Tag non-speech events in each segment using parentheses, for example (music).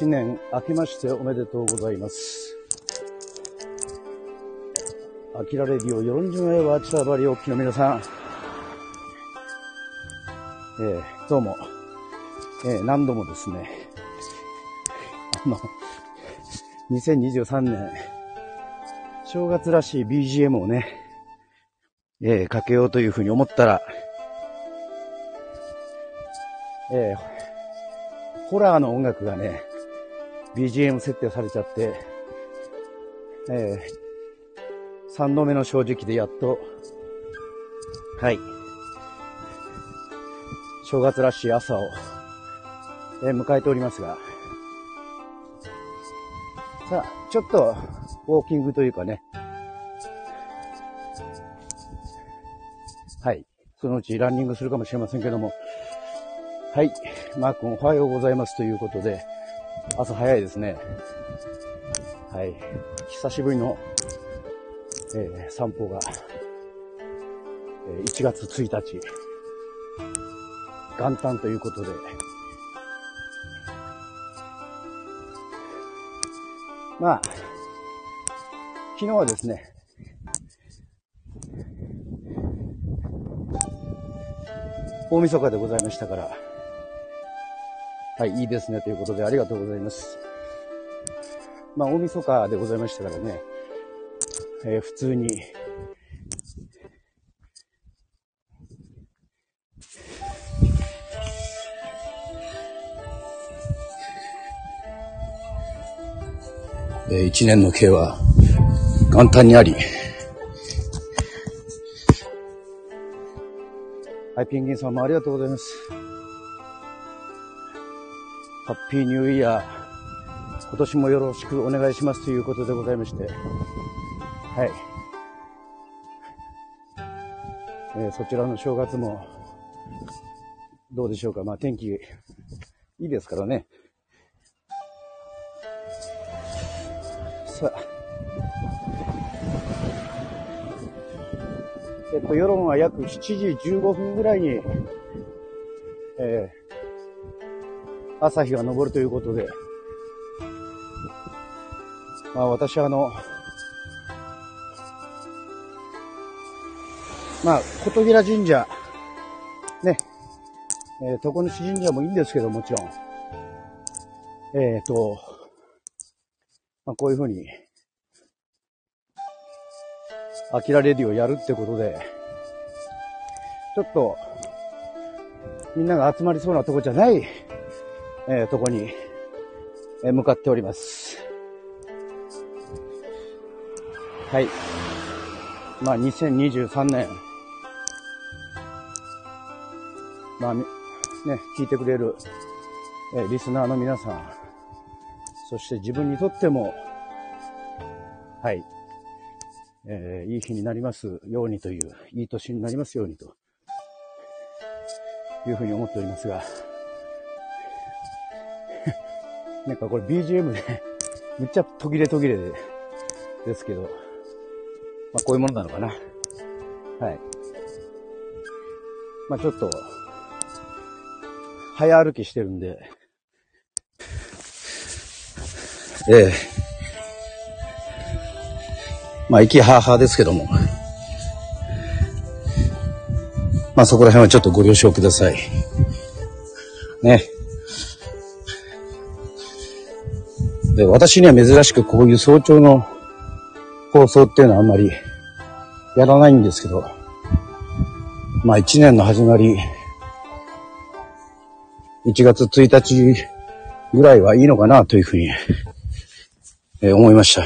新年明けましておめでとうございます。アキラレディオ、ヨロンジュメワチラバリオッキの皆さん、えー、どうも、えー、何度もですね、あの、2023年、正月らしい BGM をね、えー、かけようというふうに思ったら、えー、ホラーの音楽がね、BGM 設定されちゃって、えー、三度目の正直でやっと、はい、正月らしい朝を、えー迎えておりますが、さあ、ちょっと、ウォーキングというかね、はい、そのうちランニングするかもしれませんけども、はい。マー君おはようございますということで、朝早いですね。はい。久しぶりの、えー散歩が、えー1月1日、元旦ということで、まあ、昨日はですね、大晦日でございましたから、はい、いいですねということでありがとうございます。まあ、大晦日でございましたからね、えー普通に、えー一年の計は元旦にあり、はい、ペンギンさんもありがとうございます。ハッピーニューイヤー、今年もよろしくお願いしますということでございまして、はい。えーそちらの正月も、どうでしょうか。まあ天気、いいですからね。さあ。えっと、世論は約7時15分ぐらいに、えー朝日が昇るということで、まあ私はあの、まあ、琴平神社、ね、えー、床主神社もいいんですけど、もちろん。えっ、と、まあこういうふうに、アキラレディをやるってことで、ちょっと、みんなが集まりそうなとこじゃない、えーとこに、え向かっております。はい。まあ、2023年、まあ、ね、聞いてくれる、えリスナーの皆さん、そして自分にとっても、はい、えーいい日になりますようにという、いい年になりますようにと、いうふうに思っておりますが、なんかこれ BGM で、むっちゃ途切れ途切れで、ですけど、まあこういうものなのかな。はい。まあちょっと、早歩きしてるんで、ええまあ、息ははですけども。まあ、そこら辺はちょっとご了承ください。ね。で、私には珍しくこういう早朝の放送っていうのはあんまりやらないんですけど、まあ、一年の始まり、1月1日ぐらいはいいのかなというふうに、えー思いました。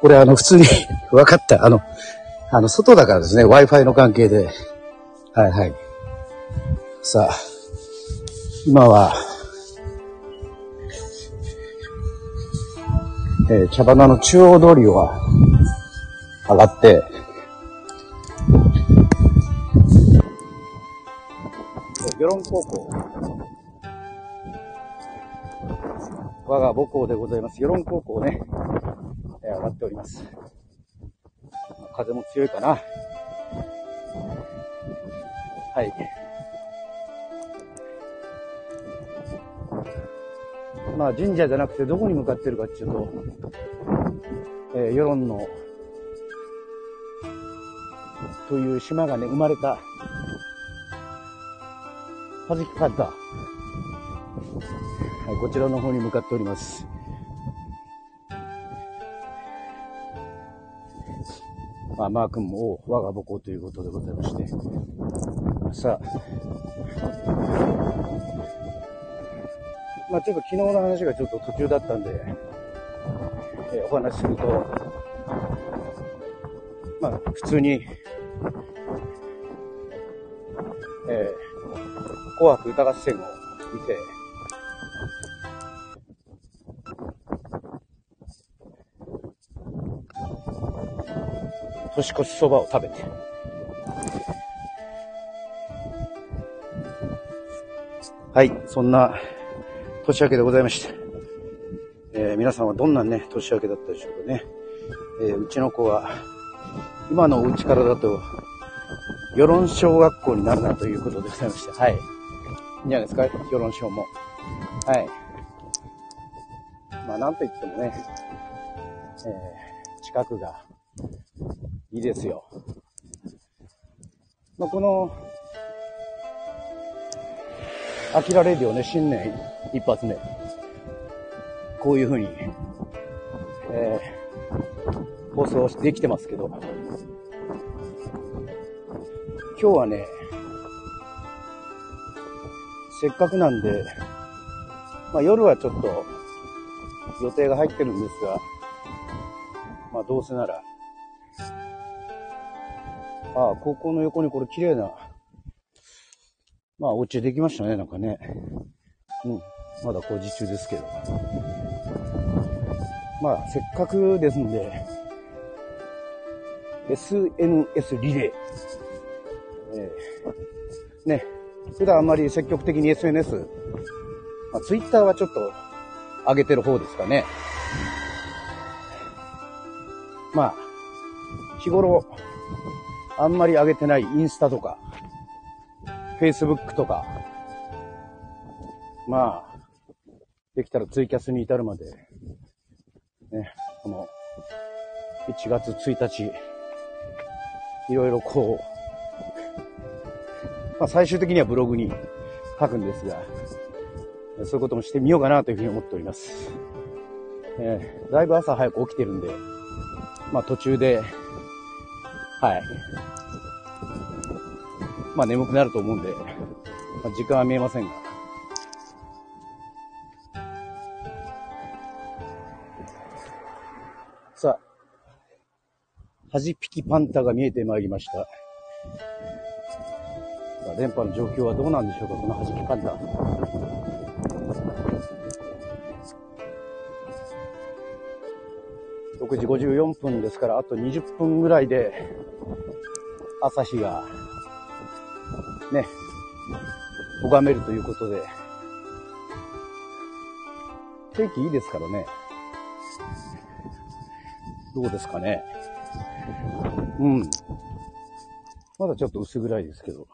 これあの普通に (laughs) 分かった。あの、あの外だからですね、Wi-Fi の関係で。はいはい。さあ、今は、えー茶花の中央通りを上がって、与論高校。我が母校でございます。与論高校ね、えー上がっております。風も強いかな。はい。まあ神社じゃなくてどこに向かってるかっていうと、えー、世論の、という島がね、生まれた、はじき方。はい、こちらの方に向かっております。まあ、マー君も我が母校ということでございまして。さあ、まあちょっと昨日の話がちょっと途中だったんで、えー、お話しすると、まあ普通に、えー、紅白歌合戦を見て、年越しそばを食べて、はい、そんな年明けでございました。えー、皆さんはどんなね、年明けだったでしょうかね。えー、うちの子は、今のお家からだと、世論小学校になるなということでございまして、はい。いいんじゃないですか、世論小も。はい。まあ、なんといってもね、えー、近くが、いいですよ。まあ、この、アキラレディオね、新年一発目。こういう風に、えー、放送できてますけど、今日はね、せっかくなんで、まあ夜はちょっと予定が入ってるんですが、まあどうせなら、ああ、高校の横にこれ綺麗なまあ、お家できましたね、なんかね。うん。まだ工事中ですけど。まあ、せっかくですんで、SNS リレー。えー、ね。普段あんまり積極的に SNS、まあ、Twitter はちょっと上げてる方ですかね。まあ、日頃、あんまり上げてないインスタとか、Facebook とか、まあ、できたらツイキャスに至るまで、ね、この、1月1日、いろいろこう、まあ最終的にはブログに書くんですが、そういうこともしてみようかなというふうに思っております。えー、だいぶ朝早く起きてるんで、まあ途中で、はい、まあ眠くなると思うんで、まあ、時間は見えませんが。はじぴきパンタが見えてまいりました。電波の状況はどうなんでしょうか、このはじきパンタ。6時54分ですから、あと20分ぐらいで、朝日がね、拝めるということで、天気いいですからね。どうですかね。うん。まだちょっと薄暗いですけど。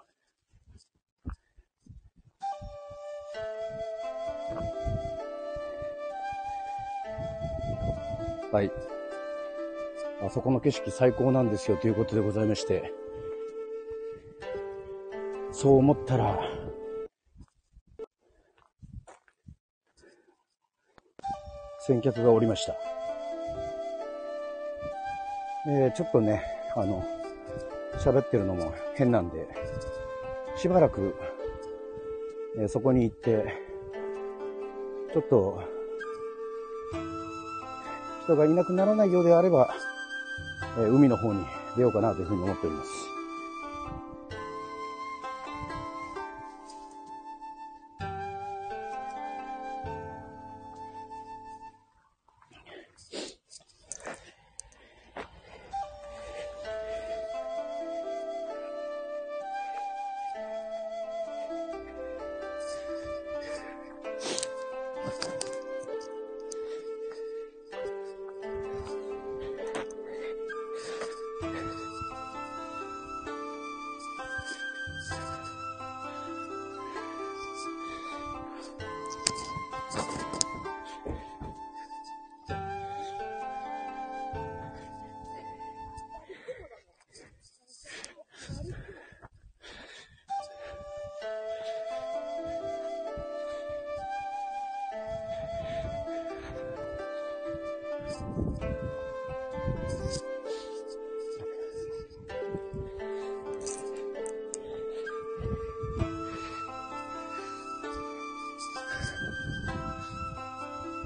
はい。あそこの景色最高なんですよということでございまして。そう思ったら、先客がおりました。えー、ちょっとね、あの、喋ってるのも変なんで、しばらく、えー、そこに行って、ちょっと、人がいなくならないようであれば、えー、海の方に出ようかなというふうに思っております。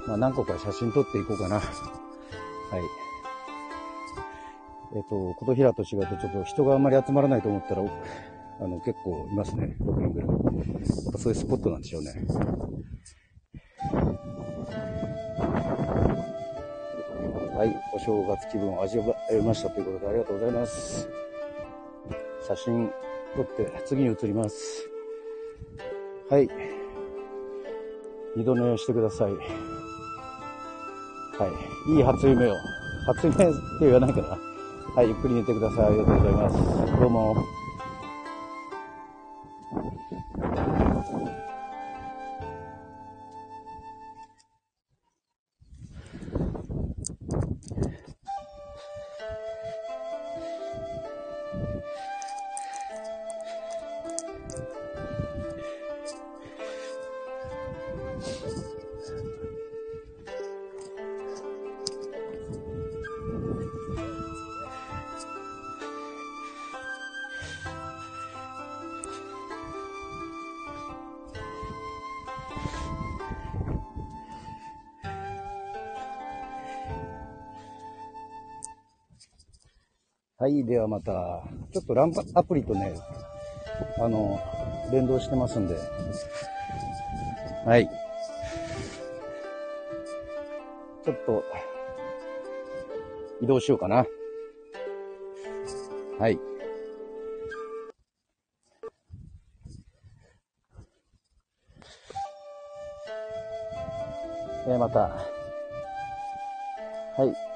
まあ、何個か写真撮っていこうかな。(laughs) はい。えっ、と、琴平と違ってちょっと人があんまり集まらないと思ったら、あの、結構いますね。6人ぐらい。やっぱそういうスポットなんでしょうね。はい。お正月気分を味わえましたということでありがとうございます。写真撮って次に移ります。はい。二度寝してください。はい。いい初夢を。初夢って言わないから。はい。ゆっくり寝てください。ありがとうございます。どうも。はい、ではまた、ちょっとランプアプリとね、あの、連動してますんで、はい。ちょっと、移動しようかな。はい。えー、また、はい。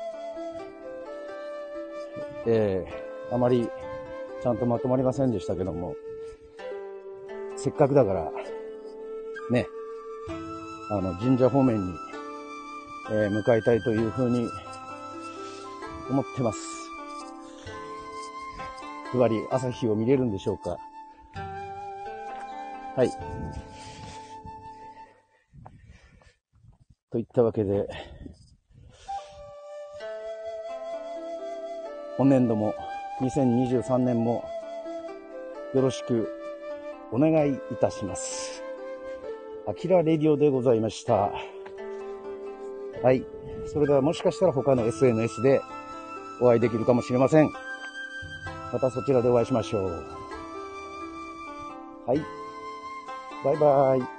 えー、あまりちゃんとまとまりませんでしたけども、せっかくだから、ね、あの、神社方面に、えー、向かいたいというふうに思ってます。ふわり朝日を見れるんでしょうか。はい。といったわけで、本年度も2023年もよろしくお願いいたします。アキラレディオでございました。はい。それではもしかしたら他の SNS でお会いできるかもしれません。またそちらでお会いしましょう。はい。バイバイ。